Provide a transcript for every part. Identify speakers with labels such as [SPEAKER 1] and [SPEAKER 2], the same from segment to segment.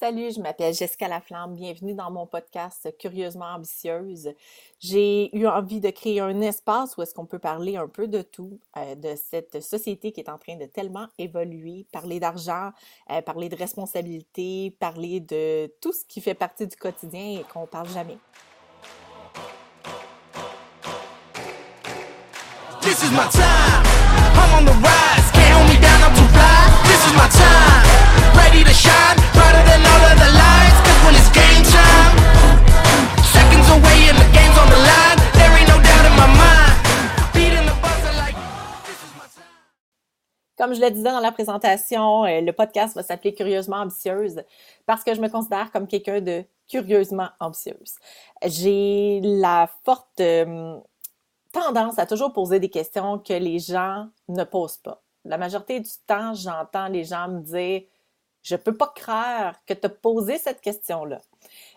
[SPEAKER 1] Salut, je m'appelle Jessica Laflamme. Bienvenue dans mon podcast Curieusement ambitieuse. J'ai eu envie de créer un espace où est-ce qu'on peut parler un peu de tout, euh, de cette société qui est en train de tellement évoluer, parler d'argent, euh, parler de responsabilité, parler de tout ce qui fait partie du quotidien et qu'on parle jamais. This is my time. I'm on the rise. Can't hold me down. I'm too fly. This is my time. Ready to. Comme je le disais dans la présentation, euh, le podcast va s'appeler Curieusement ambitieuse parce que je me considère comme quelqu'un de curieusement ambitieuse. J'ai la forte euh, tendance à toujours poser des questions que les gens ne posent pas. La majorité du temps, j'entends les gens me dire Je peux pas croire que tu as posé cette question-là.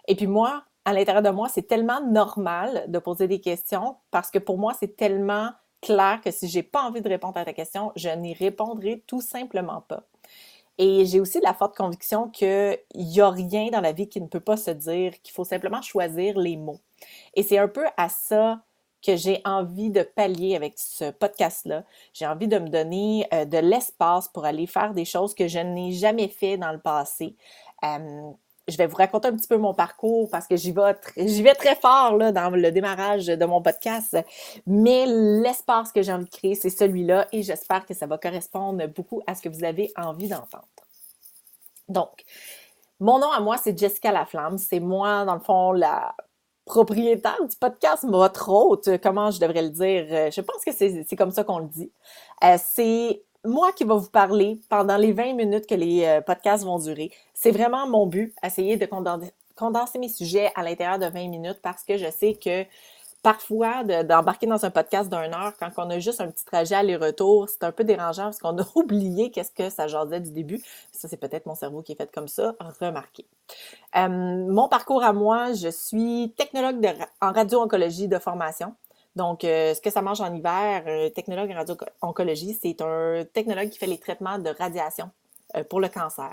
[SPEAKER 1] Et puis moi, à l'intérieur de moi, c'est tellement normal de poser des questions parce que pour moi, c'est tellement clair que si j'ai pas envie de répondre à ta question, je n'y répondrai tout simplement pas. Et j'ai aussi la forte conviction qu'il n'y a rien dans la vie qui ne peut pas se dire, qu'il faut simplement choisir les mots. Et c'est un peu à ça que j'ai envie de pallier avec ce podcast-là. J'ai envie de me donner euh, de l'espace pour aller faire des choses que je n'ai jamais fait dans le passé. Je vais vous raconter un petit peu mon parcours parce que j'y vais, vais très fort dans le démarrage de mon podcast. Mais l'espace que j'ai envie de créer, c'est celui-là et j'espère que ça va correspondre beaucoup à ce que vous avez envie d'entendre. Donc, mon nom à moi, c'est Jessica Laflamme. C'est moi, dans le fond, la propriétaire du podcast, votre hôte, comment je devrais le dire. Je pense que c'est comme ça qu'on le dit. Euh, c'est moi qui va vous parler pendant les 20 minutes que les euh, podcasts vont durer. C'est vraiment mon but, essayer de condenser, mes sujets à l'intérieur de 20 minutes parce que je sais que parfois, d'embarquer dans un podcast d'une heure quand on a juste un petit trajet aller-retour, c'est un peu dérangeant parce qu'on a oublié qu'est-ce que ça jasait du début. Ça, c'est peut-être mon cerveau qui est fait comme ça. Remarquez. Euh, mon parcours à moi, je suis technologue en radio-oncologie de formation. Donc, euh, ce que ça mange en hiver, un technologue en radio-oncologie, c'est un technologue qui fait les traitements de radiation euh, pour le cancer.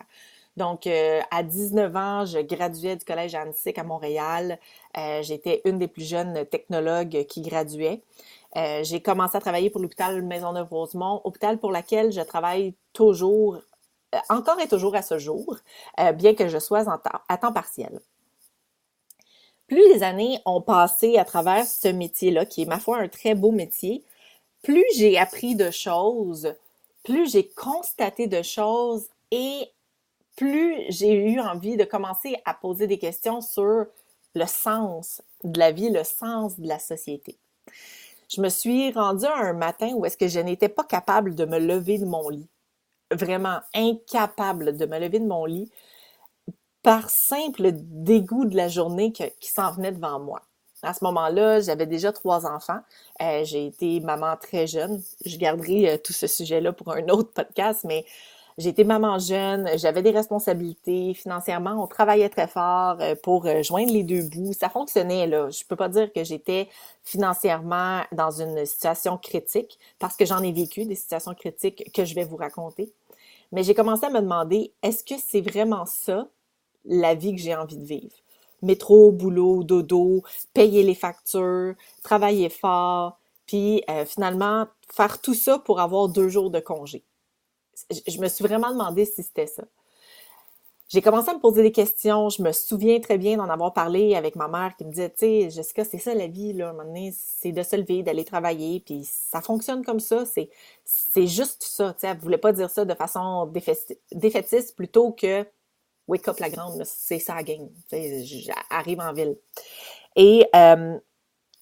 [SPEAKER 1] Donc, euh, à 19 ans, je graduais du collège Annecy à Montréal. J'étais une des plus jeunes technologues qui graduait. j'ai commencé à travailler pour l'hôpital Maisonneuve-Rosemont, hôpital pour lequel je travaille toujours, encore et toujours à ce jour, bien que je sois à temps partiel plus les années ont passé à travers ce métier-là, qui est ma foi un très beau métier, plus j'ai appris de choses, plus j'ai constaté de choses et plus j'ai eu envie de commencer à poser des questions sur le sens de la vie, le sens de la société. Je me suis rendue un matin où est-ce que je n'étais pas capable de me lever de mon lit. Vraiment incapable de me lever de mon lit par simple dégoût de la journée qui s'en venait devant moi. À ce moment-là, j'avais déjà trois enfants. Euh, j'ai été maman très jeune. Je garderai euh, tout ce sujet-là pour un autre podcast, mais été maman jeune, j'avais des responsabilités financièrement, on travaillait très fort euh, pour joindre les deux bouts. Ça fonctionnait là. Je peux pas dire que j'étais financièrement dans une situation critique parce que j'en ai vécu des situations critiques que je vais vous raconter. Mais j'ai commencé à me demander est-ce que c'est vraiment ça la vie que j'ai envie de vivre? Métro, boulot, dodo, payer les factures, travailler fort, puis euh, finalement faire tout ça pour avoir deux jours de congé. Je me suis vraiment demandé si c'était ça. J'ai commencé à me poser des questions. Je me souviens très bien d'en avoir parlé avec ma mère qui me disait, tu sais, Jessica, c'est ça la vie, là. À un moment donné, c'est de se lever, d'aller travailler, puis ça fonctionne comme ça. C'est, c'est juste ça. Tu sais, elle voulait pas dire ça de façon défaitiste plutôt que Wake Up la Grande, c'est ça la game. J'arrive en ville. Et euh,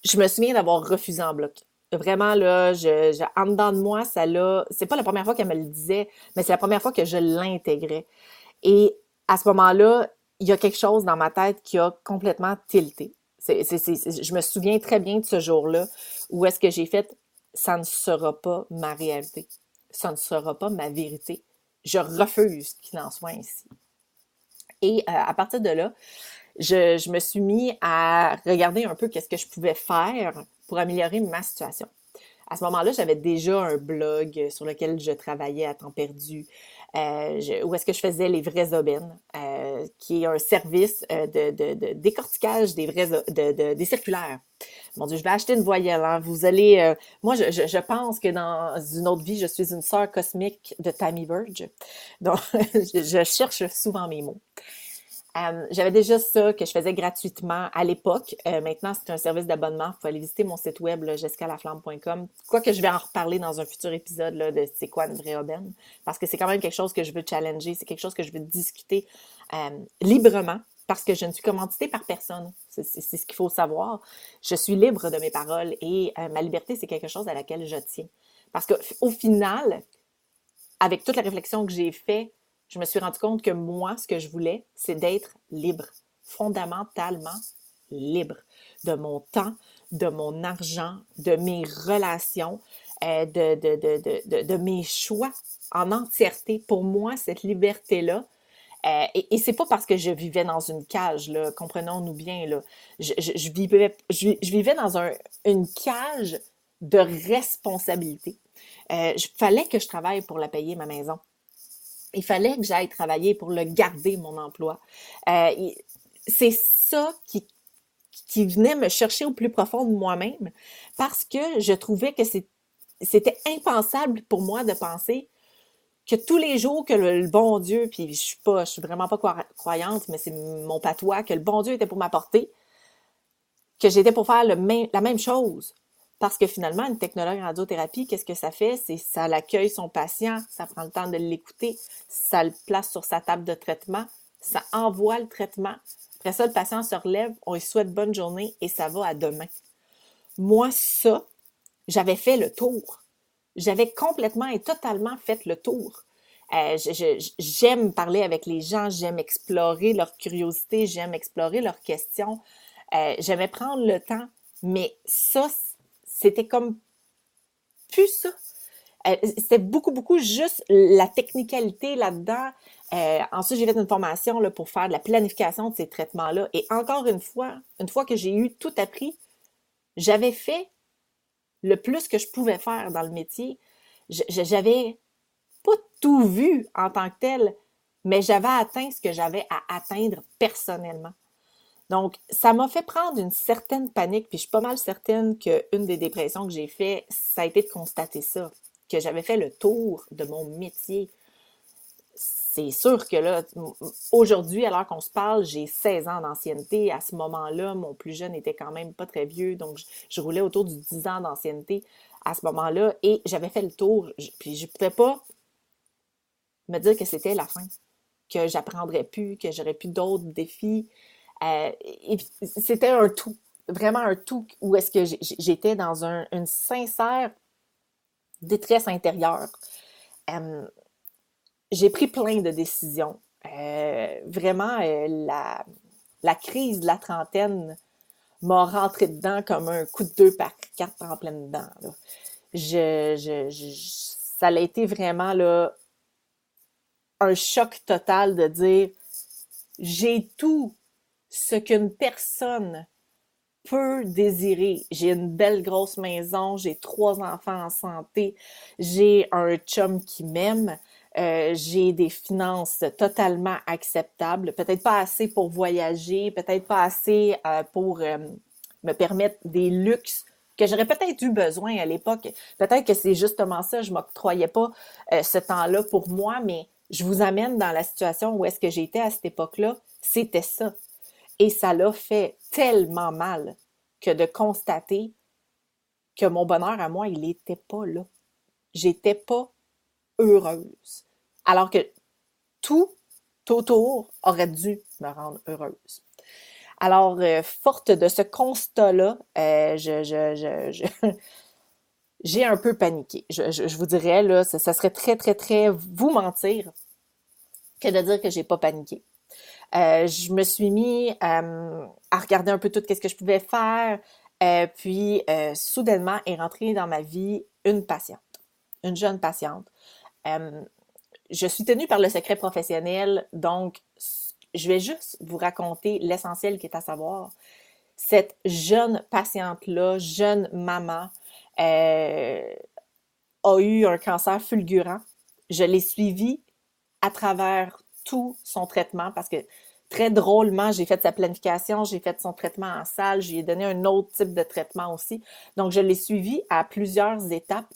[SPEAKER 1] je me souviens d'avoir refusé en bloc. Vraiment, là, je, en dedans de moi, ça l'a. C'est pas la première fois qu'elle me le disait, mais c'est la première fois que je l'intégrais. Et à ce moment-là, il y a quelque chose dans ma tête qui a complètement tilté. je me souviens très bien de ce jour-là où est-ce que j'ai fait ça ne sera pas ma réalité. Ça ne sera pas ma vérité. Je refuse qu'il en soit ainsi. Et euh, à partir de là, je, me suis mis à regarder un peu qu'est-ce que je pouvais faire pour améliorer ma situation. À ce moment-là, j'avais déjà un blog sur lequel je travaillais à temps perdu. euh, où est-ce que je faisais les vraies aubaines, euh, qui est un service euh, de, de, décortiquage des vrais de, des circulaires. Mon Dieu, je vais acheter une voyelle. Hein. Vous allez. moi, je, je, pense que dans une autre vie, je suis une sœur cosmique de Tammy Verge. Donc, je cherche souvent mes mots. Euh, j'avais déjà ça que je faisais gratuitement à l'époque. Euh, maintenant, c'est un service d'abonnement. Vous pouvez aller visiter mon site web, jessicalaflamme.com. Quoi que je vais en reparler dans un futur épisode là, de c'est quoi une vraie aubaine. Parce que c'est quand même quelque chose que je veux challenger. C'est quelque chose que je veux discuter euh, librement parce que je ne suis commanditée par personne. C'est ce qu'il faut savoir. Je suis libre de mes paroles et ma liberté, c'est quelque chose à laquelle je tiens. Parce qu'au final, avec toute la réflexion que j'ai faite, je me suis rendu compte que moi, ce que je voulais, c'est d'être libre, fondamentalement libre de mon temps, de mon argent, de mes relations, euh, de, mes choix en entièreté. Pour moi, cette liberté-là, euh, et, et c'est pas parce que je vivais dans une cage, comprenons-nous bien, là. Je, vivais, dans un, une cage de responsabilité. Euh, il fallait que je travaille pour la payer, ma maison il fallait que j'aille travailler pour le garder, mon emploi. Euh, c'est ça qui, venait me chercher au plus profond de moi-même parce que je trouvais que c'était impensable pour moi de penser que tous les jours que le, bon Dieu, puis je suis pas, suis vraiment pas croyante, mais c'est mon patois, que le bon Dieu était pour m'apporter, que j'étais pour faire la même chose. Parce que finalement, une technologue en radiothérapie, qu'est-ce que ça fait? C'est ça l'accueille son patient, ça prend le temps de l'écouter, ça le place sur sa table de traitement, ça envoie le traitement. Après ça, le patient se relève, on lui souhaite bonne journée et ça va à demain. Moi, ça, j'avais fait le tour. J'avais complètement et totalement fait le tour. Euh, j'aime parler avec les gens, j'aime explorer leur curiosité, j'aime explorer leurs questions. Euh, j'aimais prendre le temps, mais ça, c'était comme plus ça. C'était beaucoup, beaucoup juste la technicalité là-dedans. Euh, ensuite, j'ai fait une formation là, pour faire de la planification de ces traitements-là. Et encore une fois, une fois que j'ai eu tout appris, j'avais fait le plus que je pouvais faire dans le métier. J'avais pas tout vu en tant que tel, mais j'avais atteint ce que j'avais à atteindre personnellement. Donc, ça m'a fait prendre une certaine panique, puis je suis pas mal certaine qu'une des dépressions que j'ai fait, ça a été de constater ça, que j'avais fait le tour de mon métier. C'est sûr que là, aujourd'hui, alors qu'on se parle, j'ai 16 ans d'ancienneté. À ce moment-là, mon plus jeune était quand même pas très vieux, donc je, roulais autour du 10 ans d'ancienneté à ce moment-là, et j'avais fait le tour, puis je pouvais pas me dire que c'était la fin, que j'apprendrais plus, que j'aurais plus d'autres défis. Euh, c'était un tout, vraiment un tout où est-ce que j'étais dans une sincère détresse intérieure. Euh, j'ai pris plein de décisions. Euh, vraiment, la, la, crise de la trentaine m'a rentré dedans comme un coup de deux par quatre en pleine dedans. Je, je, ça a été vraiment là, un choc total de dire j'ai tout ce qu'une personne peut désirer. J'ai une belle grosse maison, j'ai trois enfants en santé, j'ai un chum qui m'aime, euh, j'ai des finances totalement acceptables, peut-être pas assez pour voyager, peut-être pas assez euh, pour euh, me permettre des luxes que j'aurais peut-être eu besoin à l'époque. Peut-être que c'est justement ça, je m'octroyais pas ce temps-là pour moi, mais je vous amène dans la situation où est-ce que j'étais à cette époque-là. C'était ça. Et ça l'a fait tellement mal que de constater que mon bonheur à moi, il n'était pas là. J'étais pas heureuse. Alors que tout autour aurait dû me rendre heureuse. Alors, euh, forte de ce constat-là, euh, j'ai un peu paniqué. Je, vous dirais, là, ça, ça, serait très, très, très vous mentir que de dire que j'ai pas paniqué. Euh, je me suis mis euh, à regarder un peu tout ce que je pouvais faire. Euh, puis, soudainement, est rentrée dans ma vie une patiente, une jeune patiente. je suis tenue par le secret professionnel, donc je vais juste vous raconter l'essentiel qui est à savoir. Cette jeune patiente-là, jeune maman, a eu un cancer fulgurant. Je l'ai suivie à travers tout son traitement parce que très drôlement, j'ai fait sa planification, j'ai fait son traitement en salle, j'ai donné un autre type de traitement aussi. Donc, je l'ai suivi à plusieurs étapes.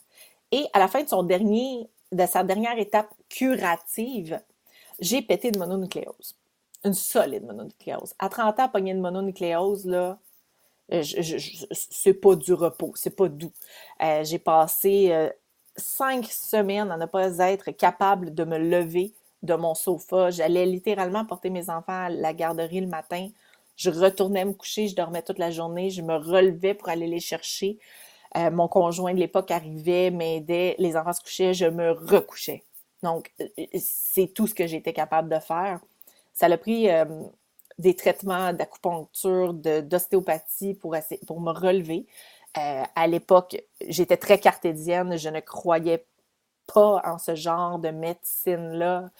[SPEAKER 1] Et à la fin de son dernier, de sa dernière étape curative, j'ai pété de mononucléose. Une solide mononucléose. À 30 ans, pogner une mononucléose, là, c'est pas du repos, c'est pas doux. Euh, j'ai passé euh, cinq semaines à ne pas être capable de me lever de mon sofa. J'allais littéralement porter mes enfants à la garderie le matin. Je retournais me coucher, je dormais toute la journée, je me relevais pour aller les chercher. Euh, mon conjoint de l'époque arrivait, m'aidait, les enfants se couchaient, je me recouchais. Donc, c'est tout ce que j'étais capable de faire. Ça a pris des traitements d'acupuncture, d'ostéopathie pour, pour me relever. Euh, à l'époque, j'étais très cartésienne, je ne croyais pas en ce genre de médecine-là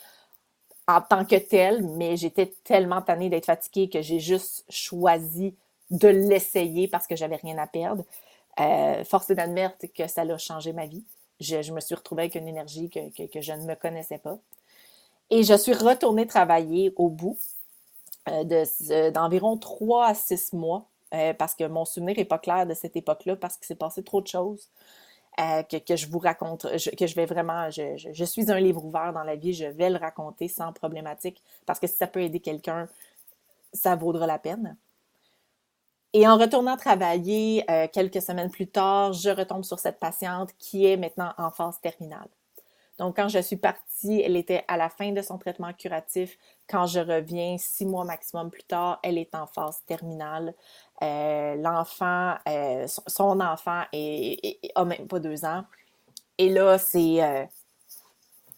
[SPEAKER 1] en tant que telle, mais j'étais tellement tannée d'être fatiguée que j'ai juste choisi de l'essayer parce que j'avais rien à perdre. Euh, force est d'admettre que ça a changé ma vie. Je, me suis retrouvée avec une énergie que, je ne me connaissais pas. Et je suis retournée travailler au bout euh, d'environ trois à six mois, euh, parce que mon souvenir n'est pas clair de cette époque-là, parce qu'il s'est passé trop de choses. Euh, que, je vous raconte, que je vais vraiment, je, suis un livre ouvert dans la vie, je vais le raconter sans problématique, parce que si ça peut aider quelqu'un, ça vaudra la peine. Et en retournant travailler quelques semaines plus tard, je retombe sur cette patiente qui est maintenant en phase terminale. Donc, quand je suis partie, elle était à la fin de son traitement curatif. Quand je reviens, six mois maximum plus tard, elle est en phase terminale. Euh, l'enfant, euh, son enfant est, a même pas deux ans. Et là, c'est euh,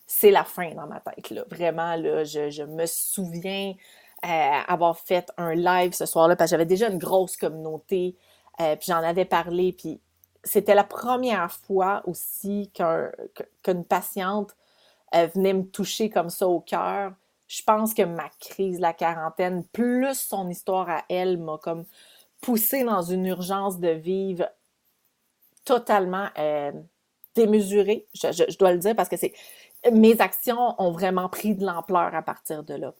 [SPEAKER 1] c'est la fin dans ma tête. Là. Vraiment, là, je, je me souviens avoir fait un live ce soir-là parce que j'avais déjà une grosse communauté. puis j'en avais parlé. Puis c'était la première fois aussi qu'une patiente venait me toucher comme ça au cœur. Je pense que ma crise, la quarantaine, plus son histoire à elle, m'a comme poussée dans une urgence de vivre totalement euh, démesurée. Je, dois le dire parce que mes actions ont vraiment pris de l'ampleur à partir de là.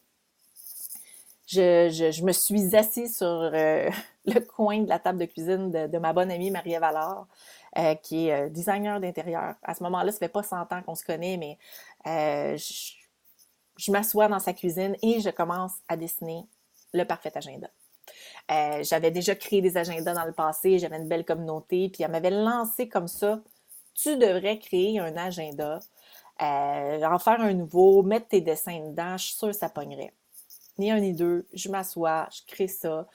[SPEAKER 1] Je, me suis assise sur euh, le coin de la table de cuisine de, ma bonne amie Marie-Ève euh, qui est euh, designer d'intérieur. À ce moment-là, ça fait pas 100 ans qu'on se connaît, mais je, m'assois dans sa cuisine et je commence à dessiner le parfait agenda. J'avais déjà créé des agendas dans le passé, j'avais une belle communauté, puis elle m'avait lancé comme ça. Tu devrais créer un agenda, en faire un nouveau, mettre tes dessins dedans, je suis sûre que ça pognerait ni un ni deux. Je m'assois, je crée ça.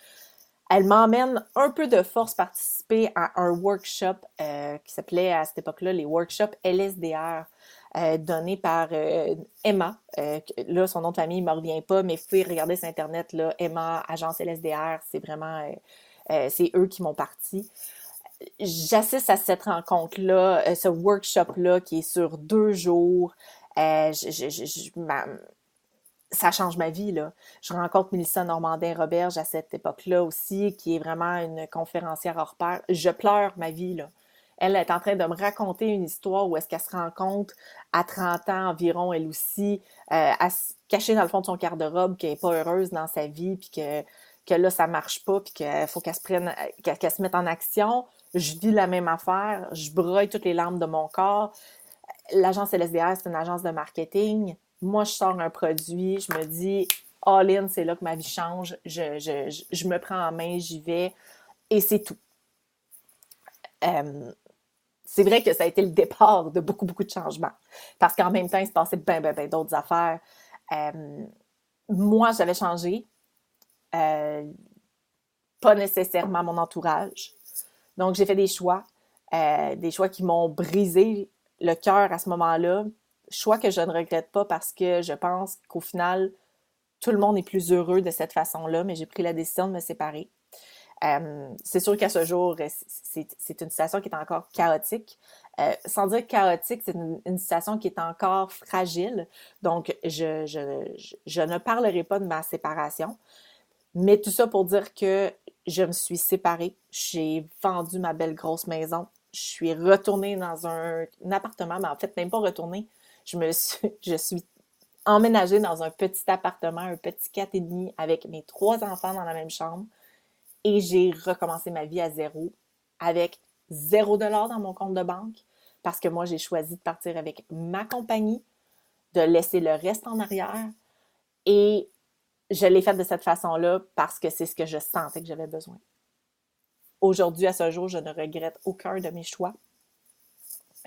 [SPEAKER 1] Elle m'emmène un peu de force participer à un workshop euh, qui s'appelait à cette époque-là les workshops LSDR. Euh, donné par euh, Emma. là, son nom de famille ne me revient pas, mais vous pouvez regarder sur Internet, là, Emma, agence LSDR, c'est vraiment, c'est eux qui m'ont parti. J'assiste à cette rencontre-là, ce workshop-là qui est sur deux jours. ça change ma vie. Là. Je rencontre Mélissa Normandin-Roberge à cette époque-là aussi, qui est vraiment une conférencière hors pair. Je pleure ma vie. Là. Elle est en train de me raconter une histoire où est-ce qu'elle se rend compte à 30 ans environ, elle aussi, euh, à se cacher dans le fond de son garde-robe, qu'elle n'est pas heureuse dans sa vie, puis que, que là, ça marche pas, puis qu'il faut qu'elle se prenne, qu'elle se mette en action. Je vis la même affaire, je broye toutes les larmes de mon corps. L'agence LSDR, c'est une agence de marketing moi, je sors un produit, je me dis, all in, c'est là que ma vie change, je, me prends en main, j'y vais, et c'est tout. Euh, c'est vrai que ça a été le départ de beaucoup, beaucoup de changements. Parce qu'en même temps, il se passait bien, bien, bien d'autres affaires. Euh, moi, j'avais changé. Euh, pas nécessairement mon entourage. Donc, j'ai fait des choix. des choix qui m'ont brisé le cœur à ce moment-là, choix que je ne regrette pas parce que je pense qu'au final, tout le monde est plus heureux de cette façon-là, mais j'ai pris la décision de me séparer. Euh, c'est sûr qu'à ce jour, c'est une situation qui est encore chaotique. Euh, sans dire chaotique, c'est une, situation qui est encore fragile. Donc, je, ne parlerai pas de ma séparation. Mais tout ça pour dire que je me suis séparée. J'ai vendu ma belle grosse maison. Je suis retournée dans un, appartement, mais en fait, même pas retournée je me suis, je suis emménagé dans un petit appartement, un petit quatre et demi avec mes trois enfants dans la même chambre et j'ai recommencé ma vie à zéro avec zéro dollar dans mon compte de banque parce que moi, j'ai choisi de partir avec ma compagnie, de laisser le reste en arrière et je l'ai fait de cette façon-là parce que c'est ce que je sentais que j'avais besoin. Aujourd'hui, à ce jour, je ne regrette aucun de mes choix.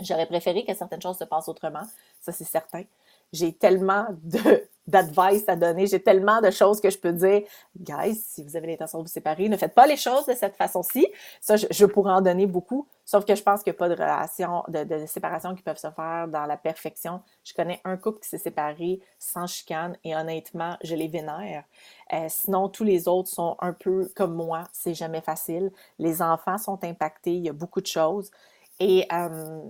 [SPEAKER 1] J'aurais préféré que certaines choses se passent autrement, ça c'est certain. J'ai tellement de d'advice à donner, j'ai tellement de choses que je peux dire. Guys, si vous avez l'intention de vous séparer, ne faites pas les choses de cette façon-ci. Ça, je, pourrais en donner beaucoup, sauf que je pense qu'il n'y a pas de relation, de, séparation qui peuvent se faire dans la perfection. Je connais un couple qui s'est séparé sans chicane et honnêtement, je les vénère. Euh, sinon, tous les autres sont un peu comme moi, c'est jamais facile. Les enfants sont impactés, il y a beaucoup de choses. Et euh,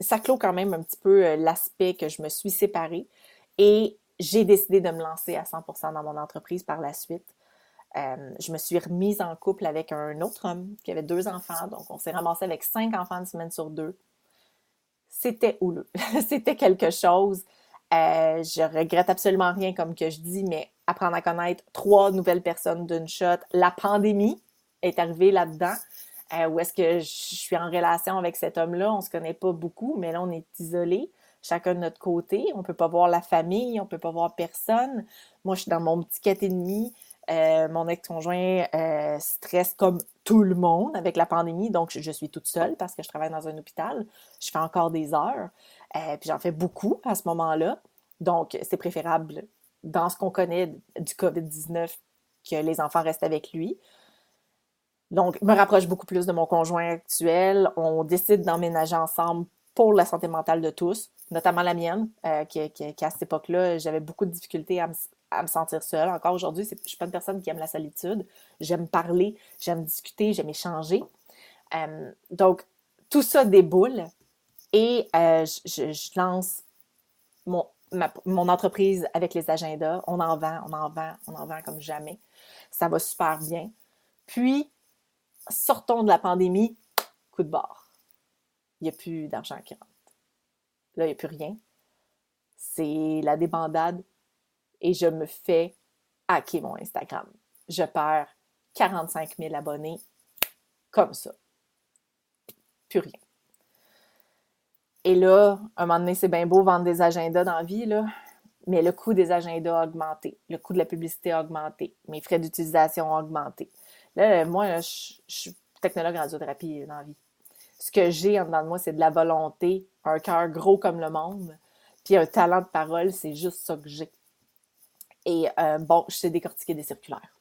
[SPEAKER 1] ça clôt quand même un petit peu euh, l'aspect que je me suis séparée et j'ai décidé de me lancer à 100% dans mon entreprise par la suite. Euh, je me suis remise en couple avec un autre homme qui avait deux enfants, donc on s'est ramassé avec cinq enfants une semaine sur deux. C'était houleux, c'était quelque chose. Euh, je regrette absolument rien comme que je dis, mais apprendre à connaître trois nouvelles personnes d'une shot. La pandémie est arrivée là-dedans. Euh, où est-ce que je suis en relation avec cet homme-là? On ne se connaît pas beaucoup, mais là, on est isolés, chacun de notre côté. On ne peut pas voir la famille, on ne peut pas voir personne. Moi, je suis dans mon petit quête et demi. Euh, mon ex-conjoint euh, stresse comme tout le monde avec la pandémie, donc je, suis toute seule parce que je travaille dans un hôpital. Je fais encore des heures, puis j'en fais beaucoup à ce moment-là. Donc, c'est préférable dans ce qu'on connaît du COVID-19 que les enfants restent avec lui. Donc, je me rapproche beaucoup plus de mon conjoint actuel. On décide d'emménager ensemble pour la santé mentale de tous, notamment la mienne, euh, qui, à cette époque-là, j'avais beaucoup de difficultés à me, sentir seule. Encore aujourd'hui, je ne suis pas une personne qui aime la solitude. J'aime parler, j'aime discuter, j'aime échanger. Euh, donc, tout ça déboule et euh, je, lance mon, mon entreprise avec les agendas. On en vend, on en vend, on en vend comme jamais. Ça va super bien. Puis, sortons de la pandémie, coup de barre. Il n'y a plus d'argent qui rentre. Là, il n'y a plus rien. C'est la débandade et je me fais hacker mon Instagram. Je perds 45 000 abonnés comme ça. Plus rien. Et là, un moment donné, c'est bien beau vendre des agendas dans la vie, là, mais le coût des agendas a augmenté. Le coût de la publicité a augmenté. Mes frais d'utilisation ont augmenté. Là, moi, je, suis technologue en radiothérapie dans la vie. Ce que j'ai en dedans de moi, c'est de la volonté, un cœur gros comme le monde, puis un talent de parole, c'est juste ça que j'ai. Et euh, bon, je sais décortiquer des circulaires.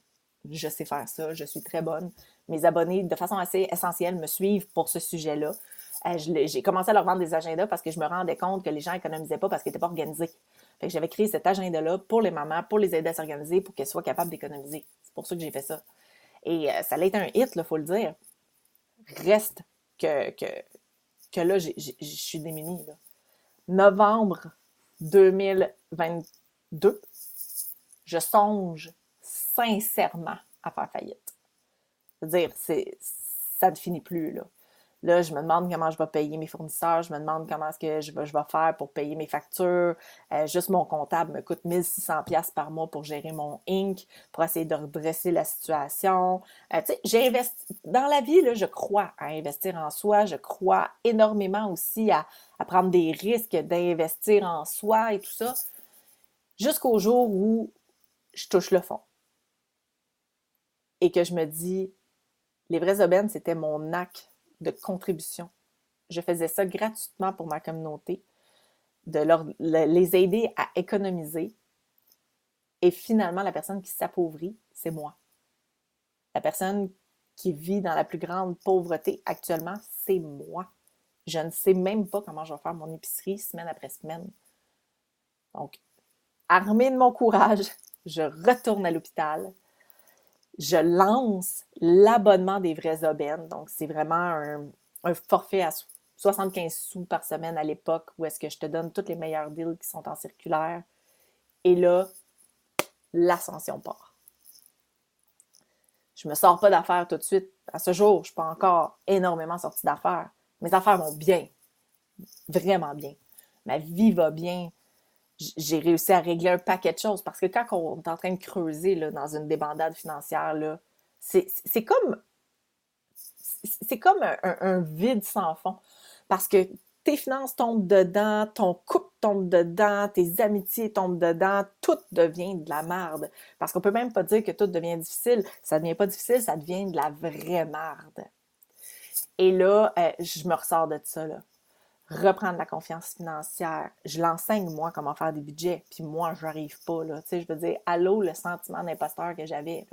[SPEAKER 1] Je sais faire ça, je suis très bonne. Mes abonnés, de façon assez essentielle, me suivent pour ce sujet-là. Euh, j'ai commencé à leur vendre des agendas parce que je me rendais compte que les gens économisaient pas parce qu'ils n'étaient pas organisés. Fait que j'avais créé cet agenda-là pour les mamans, pour les aider à s'organiser, pour qu'elles soient capables d'économiser. C'est pour ça que j'ai fait ça. Et euh, ça a été un hit, il faut le dire. Reste que, que, que là, je suis démunie. Novembre 2022, je songe sincèrement à faire faillite. C'est-à-dire, ça ne finit plus. Là. Là, je me demande comment je vais payer mes fournisseurs, je me demande comment est-ce que je vais, je vais faire pour payer mes factures. Euh, juste mon comptable me coûte 1600 pièces par mois pour gérer mon Inc, pour essayer de redresser la situation. Euh, tu sais, dans la vie, là, je crois à investir en soi, je crois énormément aussi à, à prendre des risques d'investir en soi et tout ça, jusqu'au jour où je touche le fond et que je me dis, les vraies aubaines, c'était mon acte de contribution. Je faisais ça gratuitement pour ma communauté, de leur, les aider à économiser. Et finalement, la personne qui s'appauvrit, c'est moi. La personne qui vit dans la plus grande pauvreté actuellement, c'est moi. Je ne sais même pas comment je vais faire mon épicerie semaine après semaine. Donc, armée de mon courage, je retourne à l'hôpital je lance l'abonnement des vraies aubaines. Donc, c'est vraiment un, forfait à 75 sous par semaine à l'époque où est-ce que je te donne toutes les meilleurs deals qui sont en circulaire. Et là, l'ascension part. Je me sors pas d'affaires tout de suite. À ce jour, je ne suis pas encore énormément sortie d'affaires. Mes affaires vont bien. Vraiment bien. Ma vie va bien. J'ai réussi à régler un paquet de choses. Parce que quand on est en train de creuser là, dans une débandade financière, c'est comme c'est comme un, vide sans fond. Parce que tes finances tombent dedans, ton couple tombe dedans, tes amitiés tombent dedans, tout devient de la merde. Parce qu'on peut même pas dire que tout devient difficile. Ça devient pas difficile, ça devient de la vraie merde. Et là, euh, je me ressors de ça, là. Reprendre la confiance financière. Je l'enseigne, moi, comment faire des budgets. Puis moi, je n'arrive pas, là. Je veux dire, allô, le sentiment d'imposteur que j'avais,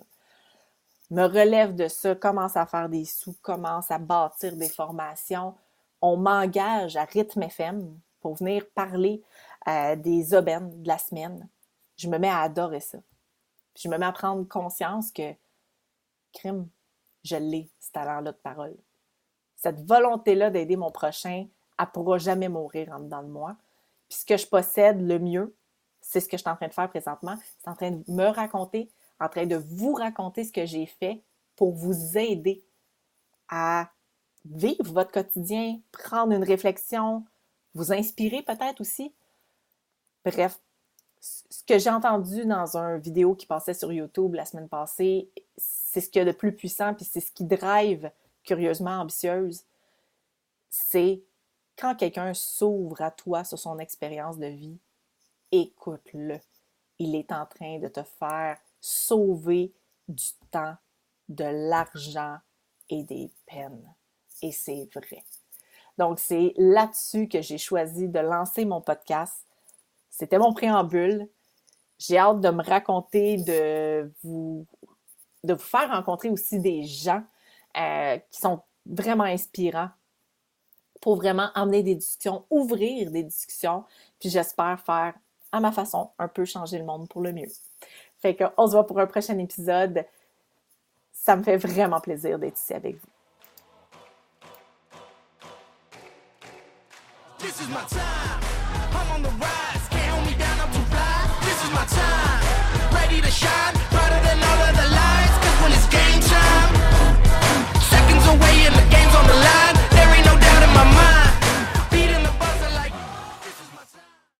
[SPEAKER 1] Me relève de ça, commence à faire des sous, commence à bâtir des formations. On m'engage à Rythme FM pour venir parler euh, des aubaines de la semaine. Je me mets à adorer ça. je me mets à prendre conscience que, crime, je l'ai, ce talent-là de parole cette volonté-là d'aider mon prochain, elle ne pourra jamais mourir en dedans de moi. Puis ce que je possède le mieux, c'est ce que je suis en train de faire présentement. C'est en train de me raconter, en train de vous raconter ce que j'ai fait pour vous aider à vivre votre quotidien, prendre une réflexion, vous inspirer peut-être aussi. Bref, ce que j'ai entendu dans une vidéo qui passait sur YouTube la semaine passée, c'est ce qu'il y a de plus puissant, puis c'est ce qui drive curieusement ambitieuse, c'est quand quelqu'un s'ouvre à toi sur son expérience de vie, écoute-le. Il est en train de te faire sauver du temps, de l'argent et des peines. Et c'est vrai. Donc, c'est là-dessus que j'ai choisi de lancer mon podcast. C'était mon préambule. J'ai hâte de me raconter, de vous, faire rencontrer aussi des gens euh, qui sont vraiment inspirants pour vraiment amener des discussions, ouvrir des discussions, puis j'espère faire à ma façon un peu changer le monde pour le mieux. Fait qu'on se voit pour un prochain épisode. Ça me fait vraiment plaisir d'être ici avec vous. This is my time. I'm on the rise.
[SPEAKER 2] Can't hold me down, I'm too fly. This is my time. Ready to shine, brighter than all of the lights. Cause when it's game time, seconds away and the game's on the line.